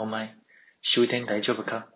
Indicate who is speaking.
Speaker 1: 我们收聽大就不卡。